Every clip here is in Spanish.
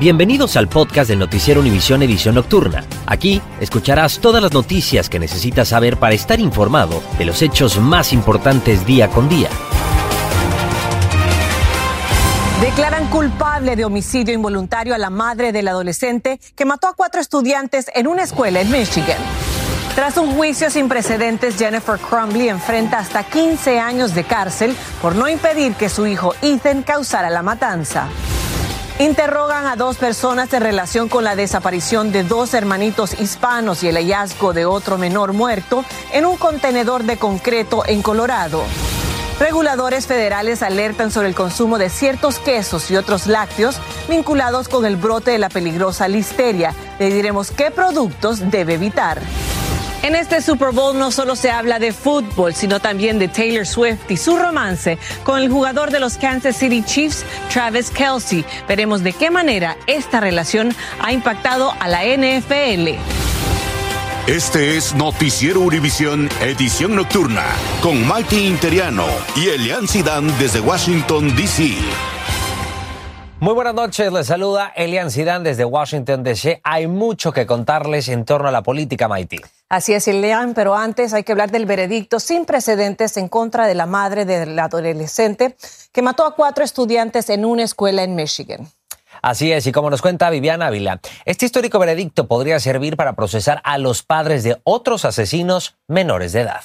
Bienvenidos al podcast del Noticiero Univisión Edición Nocturna. Aquí escucharás todas las noticias que necesitas saber para estar informado de los hechos más importantes día con día. Declaran culpable de homicidio involuntario a la madre del adolescente que mató a cuatro estudiantes en una escuela en Michigan. Tras un juicio sin precedentes, Jennifer Crumbley enfrenta hasta 15 años de cárcel por no impedir que su hijo Ethan causara la matanza. Interrogan a dos personas en relación con la desaparición de dos hermanitos hispanos y el hallazgo de otro menor muerto en un contenedor de concreto en Colorado. Reguladores federales alertan sobre el consumo de ciertos quesos y otros lácteos vinculados con el brote de la peligrosa listeria. Le diremos qué productos debe evitar. En este Super Bowl no solo se habla de fútbol, sino también de Taylor Swift y su romance con el jugador de los Kansas City Chiefs, Travis Kelsey. Veremos de qué manera esta relación ha impactado a la NFL. Este es Noticiero Univisión Edición Nocturna con Mikey Interiano y Elian Sidán desde Washington, D.C. Muy buenas noches, les saluda Elian Sidán desde Washington DC. Hay mucho que contarles en torno a la política Maití. Así es, Elian, pero antes hay que hablar del veredicto sin precedentes en contra de la madre del adolescente que mató a cuatro estudiantes en una escuela en Michigan. Así es, y como nos cuenta Viviana Ávila, este histórico veredicto podría servir para procesar a los padres de otros asesinos menores de edad.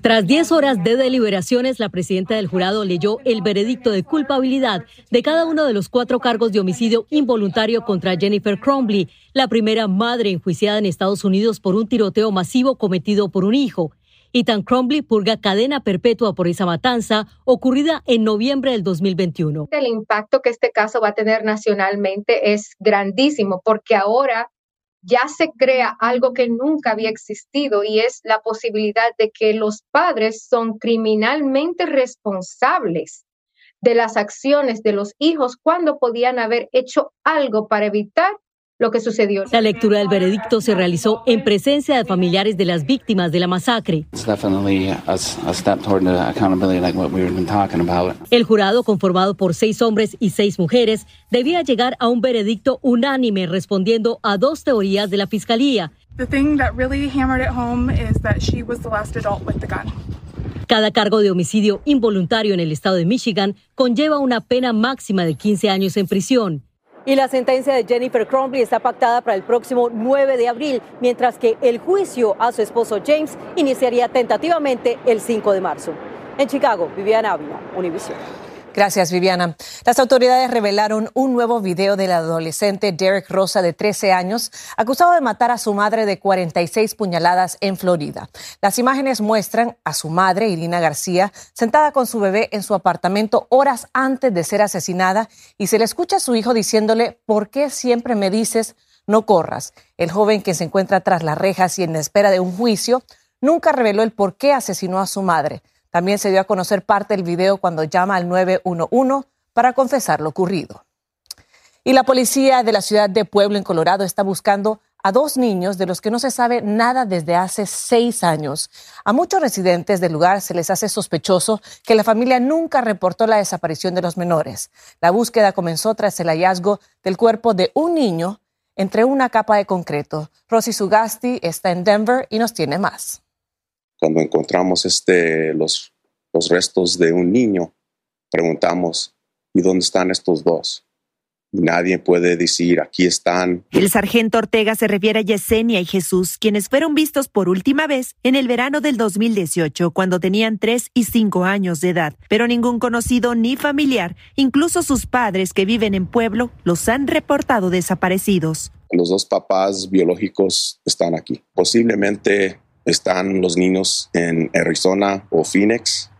Tras 10 horas de deliberaciones, la presidenta del jurado leyó el veredicto de culpabilidad de cada uno de los cuatro cargos de homicidio involuntario contra Jennifer Cromley, la primera madre enjuiciada en Estados Unidos por un tiroteo masivo cometido por un hijo. Ethan Cromley purga cadena perpetua por esa matanza ocurrida en noviembre del 2021. El impacto que este caso va a tener nacionalmente es grandísimo porque ahora ya se crea algo que nunca había existido y es la posibilidad de que los padres son criminalmente responsables de las acciones de los hijos cuando podían haber hecho algo para evitar lo que sucedió. La lectura del veredicto se realizó en presencia de familiares de las víctimas de la masacre. El jurado, conformado por seis hombres y seis mujeres, debía llegar a un veredicto unánime respondiendo a dos teorías de la fiscalía. Cada cargo de homicidio involuntario en el estado de Michigan conlleva una pena máxima de 15 años en prisión. Y la sentencia de Jennifer Cromley está pactada para el próximo 9 de abril, mientras que el juicio a su esposo James iniciaría tentativamente el 5 de marzo. En Chicago, Viviana Ávila, Univision. Gracias, Viviana. Las autoridades revelaron un nuevo video del adolescente Derek Rosa, de 13 años, acusado de matar a su madre de 46 puñaladas en Florida. Las imágenes muestran a su madre, Irina García, sentada con su bebé en su apartamento horas antes de ser asesinada y se le escucha a su hijo diciéndole, ¿por qué siempre me dices no corras? El joven que se encuentra tras las rejas y en espera de un juicio nunca reveló el por qué asesinó a su madre. También se dio a conocer parte del video cuando llama al 911 para confesar lo ocurrido. Y la policía de la ciudad de Pueblo, en Colorado, está buscando a dos niños de los que no se sabe nada desde hace seis años. A muchos residentes del lugar se les hace sospechoso que la familia nunca reportó la desaparición de los menores. La búsqueda comenzó tras el hallazgo del cuerpo de un niño entre una capa de concreto. Rosy Sugasti está en Denver y nos tiene más cuando encontramos este, los, los restos de un niño, preguntamos, ¿y dónde están estos dos? Nadie puede decir, aquí están. El sargento Ortega se refiere a Yesenia y Jesús, quienes fueron vistos por última vez en el verano del 2018, cuando tenían 3 y 5 años de edad. Pero ningún conocido ni familiar, incluso sus padres que viven en pueblo, los han reportado desaparecidos. Los dos papás biológicos están aquí. Posiblemente están los niños en Arizona o Phoenix,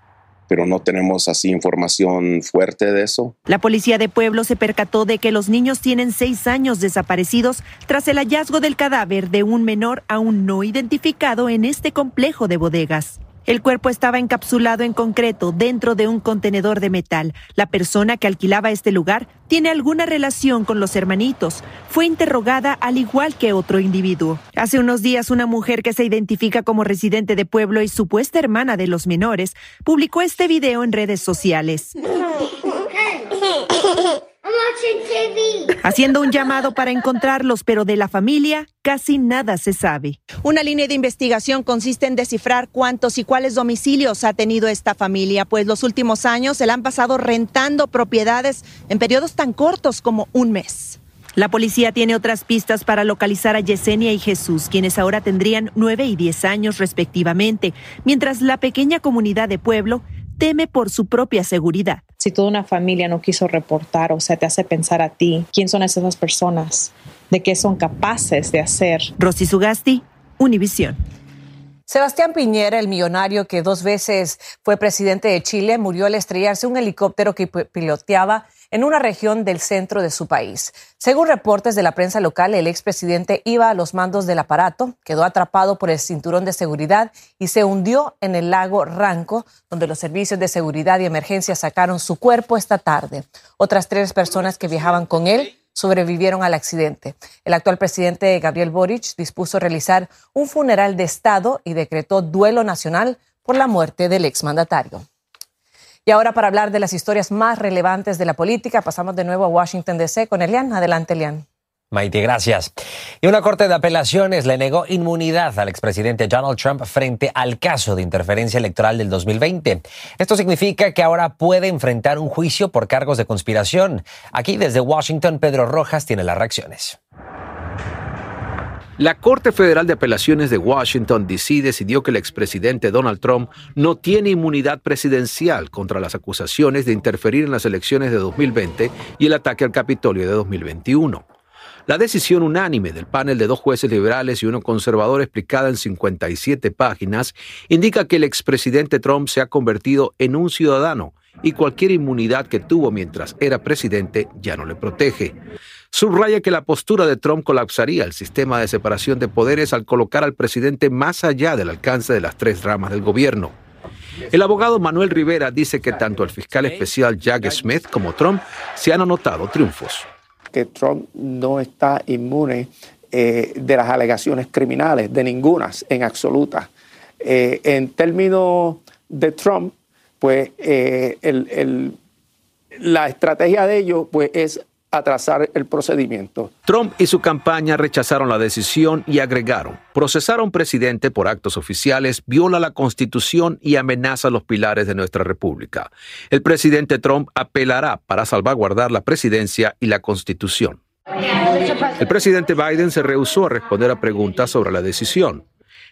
pero no tenemos así información fuerte de eso. La policía de pueblo se percató de que los niños tienen seis años desaparecidos tras el hallazgo del cadáver de un menor aún no identificado en este complejo de bodegas. El cuerpo estaba encapsulado en concreto dentro de un contenedor de metal. La persona que alquilaba este lugar tiene alguna relación con los hermanitos. Fue interrogada al igual que otro individuo. Hace unos días una mujer que se identifica como residente de pueblo y supuesta hermana de los menores publicó este video en redes sociales. Haciendo un llamado para encontrarlos, pero de la familia casi nada se sabe. Una línea de investigación consiste en descifrar cuántos y cuáles domicilios ha tenido esta familia, pues los últimos años se la han pasado rentando propiedades en periodos tan cortos como un mes. La policía tiene otras pistas para localizar a Yesenia y Jesús, quienes ahora tendrían 9 y 10 años respectivamente, mientras la pequeña comunidad de pueblo teme por su propia seguridad. Si toda una familia no quiso reportar, o sea, te hace pensar a ti, ¿quién son esas personas? ¿De qué son capaces de hacer? Rosy Sugasti, Univisión. Sebastián Piñera, el millonario que dos veces fue presidente de Chile, murió al estrellarse un helicóptero que piloteaba en una región del centro de su país. Según reportes de la prensa local, el expresidente iba a los mandos del aparato, quedó atrapado por el cinturón de seguridad y se hundió en el lago Ranco, donde los servicios de seguridad y emergencia sacaron su cuerpo esta tarde. Otras tres personas que viajaban con él sobrevivieron al accidente. El actual presidente Gabriel Boric dispuso realizar un funeral de Estado y decretó duelo nacional por la muerte del exmandatario. Y ahora para hablar de las historias más relevantes de la política, pasamos de nuevo a Washington, D.C. con Elian. Adelante, Elian. Maite, gracias. Y una corte de apelaciones le negó inmunidad al expresidente Donald Trump frente al caso de interferencia electoral del 2020. Esto significa que ahora puede enfrentar un juicio por cargos de conspiración. Aquí desde Washington, Pedro Rojas tiene las reacciones. La Corte Federal de Apelaciones de Washington, D.C. decidió que el expresidente Donald Trump no tiene inmunidad presidencial contra las acusaciones de interferir en las elecciones de 2020 y el ataque al Capitolio de 2021. La decisión unánime del panel de dos jueces liberales y uno conservador explicada en 57 páginas indica que el expresidente Trump se ha convertido en un ciudadano y cualquier inmunidad que tuvo mientras era presidente ya no le protege. Subraya que la postura de Trump colapsaría el sistema de separación de poderes al colocar al presidente más allá del alcance de las tres ramas del gobierno. El abogado Manuel Rivera dice que tanto el fiscal especial Jack Smith como Trump se han anotado triunfos. Que Trump no está inmune eh, de las alegaciones criminales, de ninguna en absoluta. Eh, en términos de Trump, pues eh, la estrategia de ellos pues, es atrasar el procedimiento. Trump y su campaña rechazaron la decisión y agregaron, procesar a un presidente por actos oficiales viola la constitución y amenaza los pilares de nuestra república. El presidente Trump apelará para salvaguardar la presidencia y la constitución. El presidente Biden se rehusó a responder a preguntas sobre la decisión.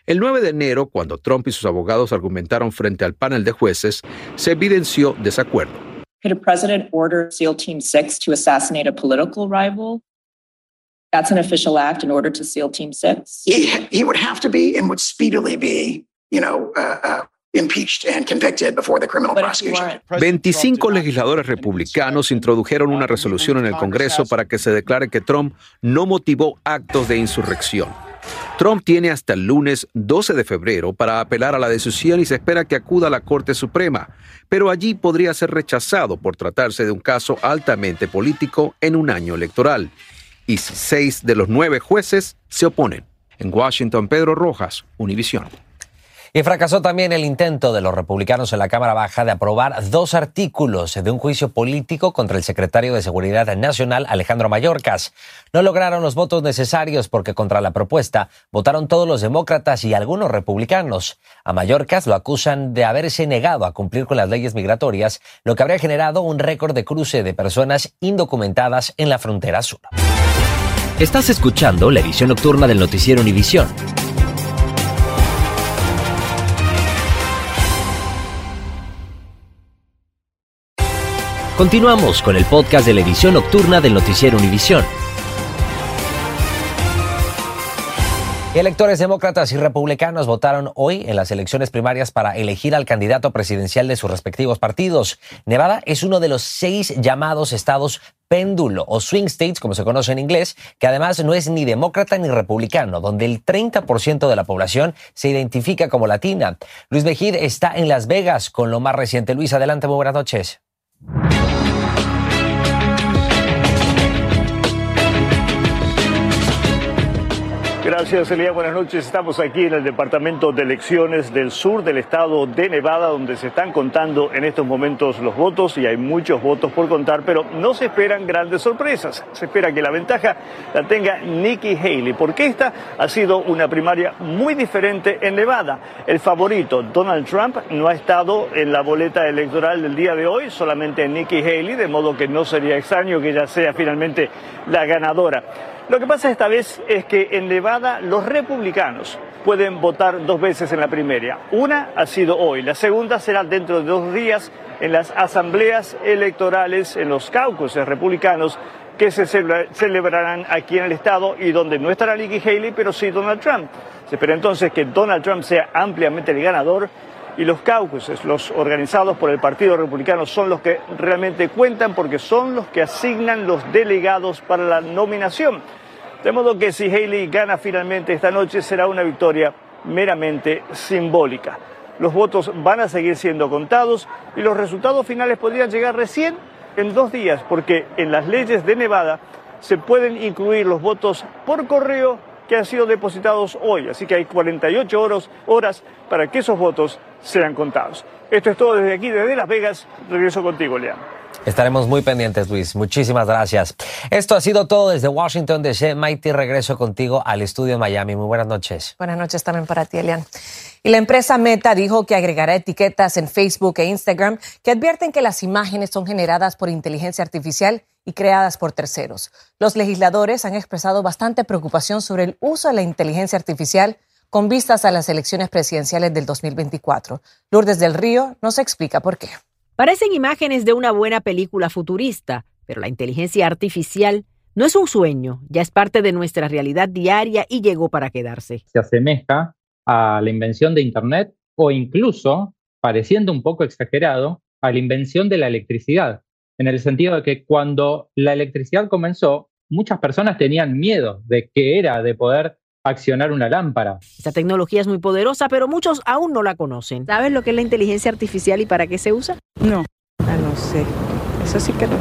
El 9 de enero, cuando Trump y sus abogados argumentaron frente al panel de jueces, se evidenció desacuerdo. Could a president order SEAL Team 6 to assassinate a political rival? That's an official act in order to SEAL Team 6? He, he would have to be and would speedily be, you know, uh, uh, impeached and convicted before the criminal prosecution. 25 legisladores republicanos introdujeron una resolución en el Congreso para que se declare que Trump no motivó actos de insurrección. Trump tiene hasta el lunes 12 de febrero para apelar a la decisión y se espera que acuda a la Corte Suprema, pero allí podría ser rechazado por tratarse de un caso altamente político en un año electoral. Y seis de los nueve jueces se oponen. En Washington, Pedro Rojas, Univisión. Y fracasó también el intento de los republicanos en la Cámara Baja de aprobar dos artículos de un juicio político contra el secretario de Seguridad Nacional, Alejandro Mayorkas. No lograron los votos necesarios porque contra la propuesta votaron todos los demócratas y algunos republicanos. A Mayorkas lo acusan de haberse negado a cumplir con las leyes migratorias, lo que habría generado un récord de cruce de personas indocumentadas en la frontera sur. Estás escuchando la edición nocturna del noticiero Univisión. Continuamos con el podcast de la edición nocturna del noticiero Univisión. Electores demócratas y republicanos votaron hoy en las elecciones primarias para elegir al candidato presidencial de sus respectivos partidos. Nevada es uno de los seis llamados estados péndulo o swing states, como se conoce en inglés, que además no es ni demócrata ni republicano, donde el 30% de la población se identifica como latina. Luis Mejid está en Las Vegas con lo más reciente. Luis, adelante, muy buenas noches. Gracias, Elia. Buenas noches. Estamos aquí en el Departamento de Elecciones del Sur del estado de Nevada, donde se están contando en estos momentos los votos y hay muchos votos por contar, pero no se esperan grandes sorpresas. Se espera que la ventaja la tenga Nikki Haley, porque esta ha sido una primaria muy diferente en Nevada. El favorito, Donald Trump, no ha estado en la boleta electoral del día de hoy, solamente Nikki Haley, de modo que no sería extraño que ella sea finalmente la ganadora. Lo que pasa esta vez es que en Nevada los republicanos pueden votar dos veces en la primaria. Una ha sido hoy, la segunda será dentro de dos días en las asambleas electorales, en los caucuses republicanos que se celebrarán aquí en el estado y donde no estará Nikki Haley, pero sí Donald Trump. Se espera entonces que Donald Trump sea ampliamente el ganador y los caucuses, los organizados por el Partido Republicano, son los que realmente cuentan porque son los que asignan los delegados para la nominación. De modo que si Haley gana finalmente esta noche será una victoria meramente simbólica. Los votos van a seguir siendo contados y los resultados finales podrían llegar recién en dos días, porque en las leyes de Nevada se pueden incluir los votos por correo que han sido depositados hoy. Así que hay 48 horas, horas para que esos votos sean contados. Esto es todo desde aquí, desde Las Vegas. Regreso contigo, Leandro. Estaremos muy pendientes, Luis. Muchísimas gracias. Esto ha sido todo desde Washington DC. Mighty, regreso contigo al estudio en Miami. Muy buenas noches. Buenas noches también para ti, Elian. Y la empresa Meta dijo que agregará etiquetas en Facebook e Instagram que advierten que las imágenes son generadas por inteligencia artificial y creadas por terceros. Los legisladores han expresado bastante preocupación sobre el uso de la inteligencia artificial con vistas a las elecciones presidenciales del 2024. Lourdes del Río nos explica por qué. Parecen imágenes de una buena película futurista, pero la inteligencia artificial no es un sueño, ya es parte de nuestra realidad diaria y llegó para quedarse. Se asemeja a la invención de Internet o incluso, pareciendo un poco exagerado, a la invención de la electricidad, en el sentido de que cuando la electricidad comenzó, muchas personas tenían miedo de qué era de poder accionar una lámpara. Esta tecnología es muy poderosa, pero muchos aún no la conocen. ¿Sabes lo que es la inteligencia artificial y para qué se usa? No, ah, no sé. Eso sí que no,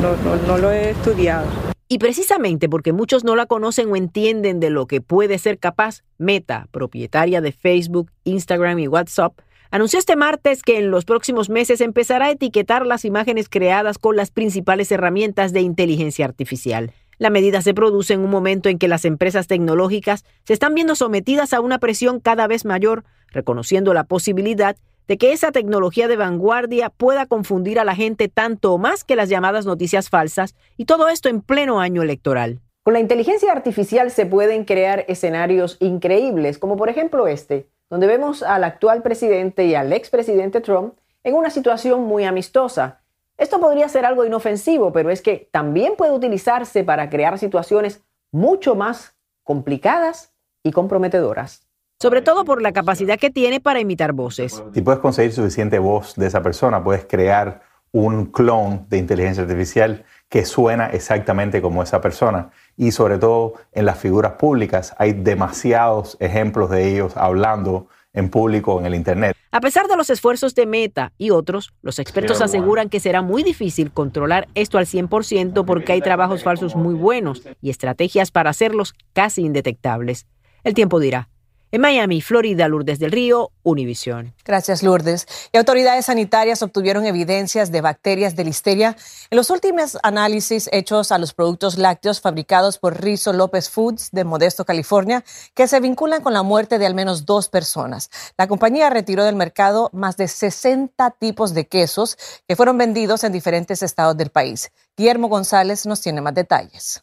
no, no, no lo he estudiado. Y precisamente porque muchos no la conocen o entienden de lo que puede ser capaz, Meta, propietaria de Facebook, Instagram y WhatsApp, anunció este martes que en los próximos meses empezará a etiquetar las imágenes creadas con las principales herramientas de inteligencia artificial. La medida se produce en un momento en que las empresas tecnológicas se están viendo sometidas a una presión cada vez mayor, reconociendo la posibilidad de que esa tecnología de vanguardia pueda confundir a la gente tanto o más que las llamadas noticias falsas, y todo esto en pleno año electoral. Con la inteligencia artificial se pueden crear escenarios increíbles, como por ejemplo este, donde vemos al actual presidente y al expresidente Trump en una situación muy amistosa, esto podría ser algo inofensivo, pero es que también puede utilizarse para crear situaciones mucho más complicadas y comprometedoras. Sobre todo por la capacidad que tiene para imitar voces. Si puedes conseguir suficiente voz de esa persona, puedes crear un clon de inteligencia artificial que suena exactamente como esa persona. Y sobre todo en las figuras públicas hay demasiados ejemplos de ellos hablando en público en el Internet. A pesar de los esfuerzos de Meta y otros, los expertos aseguran que será muy difícil controlar esto al 100% porque hay trabajos falsos muy buenos y estrategias para hacerlos casi indetectables. El tiempo dirá. En Miami, Florida, Lourdes del Río, Univisión. Gracias, Lourdes. Y autoridades sanitarias obtuvieron evidencias de bacterias de listeria en los últimos análisis hechos a los productos lácteos fabricados por Rizzo López Foods de Modesto, California, que se vinculan con la muerte de al menos dos personas. La compañía retiró del mercado más de 60 tipos de quesos que fueron vendidos en diferentes estados del país. Guillermo González nos tiene más detalles.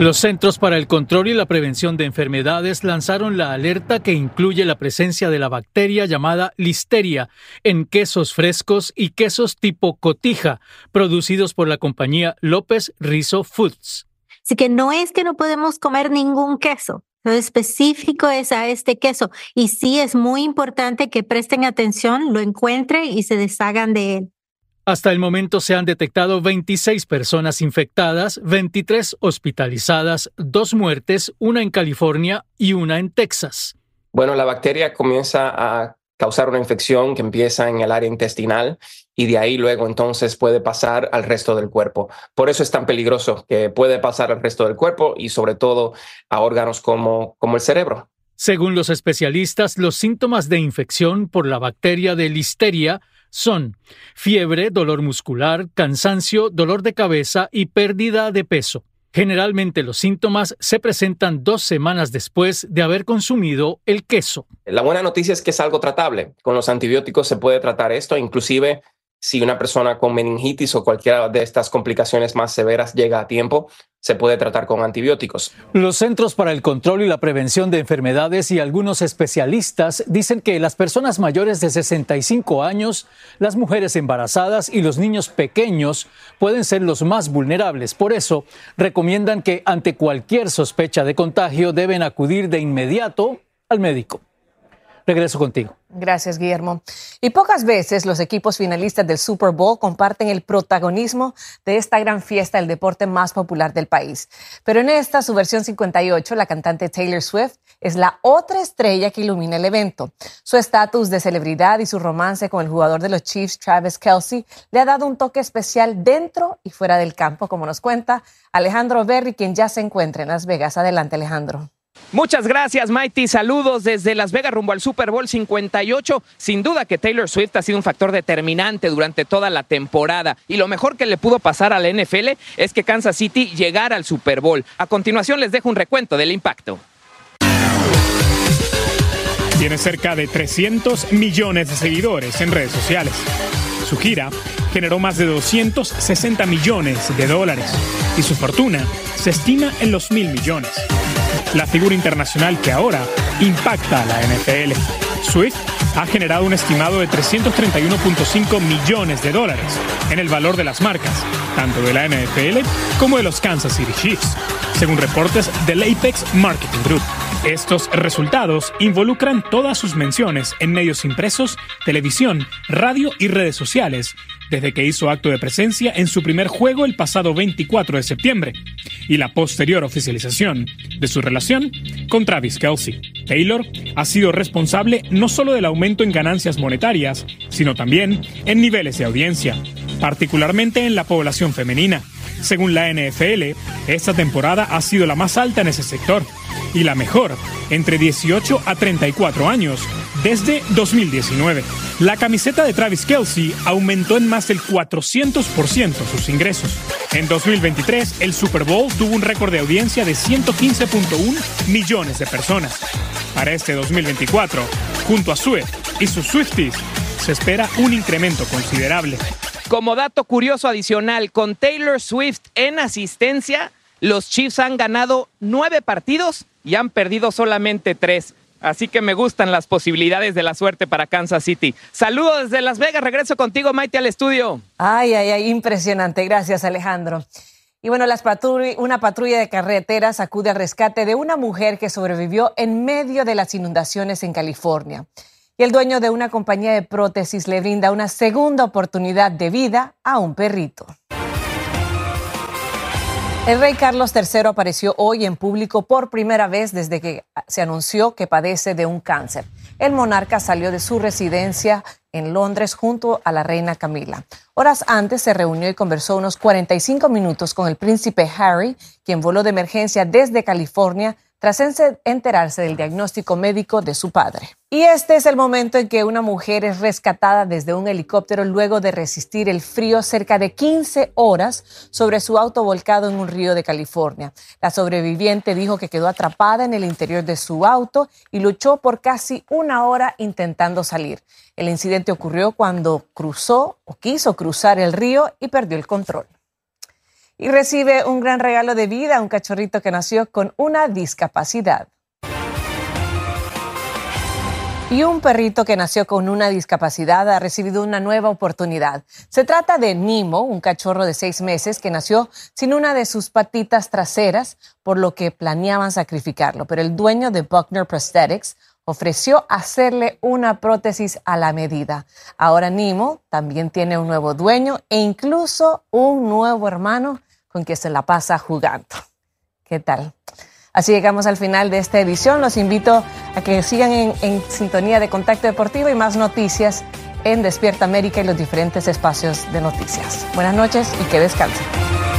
Los Centros para el Control y la Prevención de Enfermedades lanzaron la alerta que incluye la presencia de la bacteria llamada listeria en quesos frescos y quesos tipo cotija, producidos por la compañía López Rizzo Foods. Así que no es que no podemos comer ningún queso, lo específico es a este queso y sí es muy importante que presten atención, lo encuentren y se deshagan de él. Hasta el momento se han detectado 26 personas infectadas, 23 hospitalizadas, dos muertes, una en California y una en Texas. Bueno, la bacteria comienza a causar una infección que empieza en el área intestinal y de ahí luego entonces puede pasar al resto del cuerpo. Por eso es tan peligroso que puede pasar al resto del cuerpo y sobre todo a órganos como, como el cerebro. Según los especialistas, los síntomas de infección por la bacteria de listeria son fiebre, dolor muscular, cansancio, dolor de cabeza y pérdida de peso. Generalmente los síntomas se presentan dos semanas después de haber consumido el queso. La buena noticia es que es algo tratable. Con los antibióticos se puede tratar esto, inclusive si una persona con meningitis o cualquiera de estas complicaciones más severas llega a tiempo, se puede tratar con antibióticos. Los Centros para el Control y la Prevención de Enfermedades y algunos especialistas dicen que las personas mayores de 65 años, las mujeres embarazadas y los niños pequeños pueden ser los más vulnerables. Por eso, recomiendan que ante cualquier sospecha de contagio deben acudir de inmediato al médico. Regreso contigo. Gracias, Guillermo. Y pocas veces los equipos finalistas del Super Bowl comparten el protagonismo de esta gran fiesta del deporte más popular del país. Pero en esta, su versión 58, la cantante Taylor Swift es la otra estrella que ilumina el evento. Su estatus de celebridad y su romance con el jugador de los Chiefs, Travis Kelsey, le ha dado un toque especial dentro y fuera del campo, como nos cuenta Alejandro Berry, quien ya se encuentra en Las Vegas. Adelante, Alejandro. Muchas gracias, Mighty. Saludos desde Las Vegas rumbo al Super Bowl 58. Sin duda que Taylor Swift ha sido un factor determinante durante toda la temporada. Y lo mejor que le pudo pasar a la NFL es que Kansas City llegara al Super Bowl. A continuación les dejo un recuento del impacto. Tiene cerca de 300 millones de seguidores en redes sociales. Su gira generó más de 260 millones de dólares y su fortuna se estima en los mil millones la figura internacional que ahora impacta a la NFL. Swift ha generado un estimado de 331.5 millones de dólares en el valor de las marcas, tanto de la NFL como de los Kansas City Chiefs, según reportes del Apex Marketing Group. Estos resultados involucran todas sus menciones en medios impresos, televisión, radio y redes sociales, desde que hizo acto de presencia en su primer juego el pasado 24 de septiembre, y la posterior oficialización de su relación con Travis Kelsey. Taylor ha sido responsable no solo del aumento en ganancias monetarias, sino también en niveles de audiencia, particularmente en la población femenina. Según la NFL, esta temporada ha sido la más alta en ese sector y la mejor entre 18 a 34 años desde 2019. La camiseta de Travis Kelsey aumentó en más del 400% sus ingresos. En 2023, el Super Bowl tuvo un récord de audiencia de 115.1 millones de personas. Para este 2024, junto a Swift y sus Swifties, se espera un incremento considerable. Como dato curioso adicional, con Taylor Swift en asistencia, los Chiefs han ganado nueve partidos y han perdido solamente tres. Así que me gustan las posibilidades de la suerte para Kansas City. Saludos desde Las Vegas. Regreso contigo, Maite, al estudio. Ay, ay, ay, impresionante. Gracias, Alejandro. Y bueno, las una patrulla de carreteras acude al rescate de una mujer que sobrevivió en medio de las inundaciones en California y el dueño de una compañía de prótesis le brinda una segunda oportunidad de vida a un perrito. El rey Carlos III apareció hoy en público por primera vez desde que se anunció que padece de un cáncer. El monarca salió de su residencia en Londres junto a la reina Camila. Horas antes se reunió y conversó unos 45 minutos con el príncipe Harry, quien voló de emergencia desde California tras enterarse del diagnóstico médico de su padre. Y este es el momento en que una mujer es rescatada desde un helicóptero luego de resistir el frío cerca de 15 horas sobre su auto volcado en un río de California. La sobreviviente dijo que quedó atrapada en el interior de su auto y luchó por casi una hora intentando salir. El incidente ocurrió cuando cruzó o quiso cruzar el río y perdió el control y recibe un gran regalo de vida, un cachorrito que nació con una discapacidad. Y un perrito que nació con una discapacidad ha recibido una nueva oportunidad. Se trata de Nimo, un cachorro de seis meses que nació sin una de sus patitas traseras, por lo que planeaban sacrificarlo. Pero el dueño de Buckner Prosthetics ofreció hacerle una prótesis a la medida. Ahora Nimo también tiene un nuevo dueño e incluso un nuevo hermano con quien se la pasa jugando. ¿Qué tal? Así llegamos al final de esta edición. Los invito a que sigan en, sintonía de Contacto Deportivo y más noticias en Despierta América y los diferentes espacios de noticias. Buenas noches y que descansen.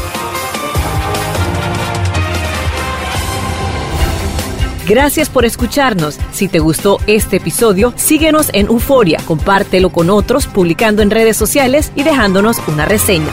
Gracias por escucharnos. Si te gustó este episodio, síguenos en Euforia, compártelo con otros, publicando en redes sociales y dejándonos una reseña.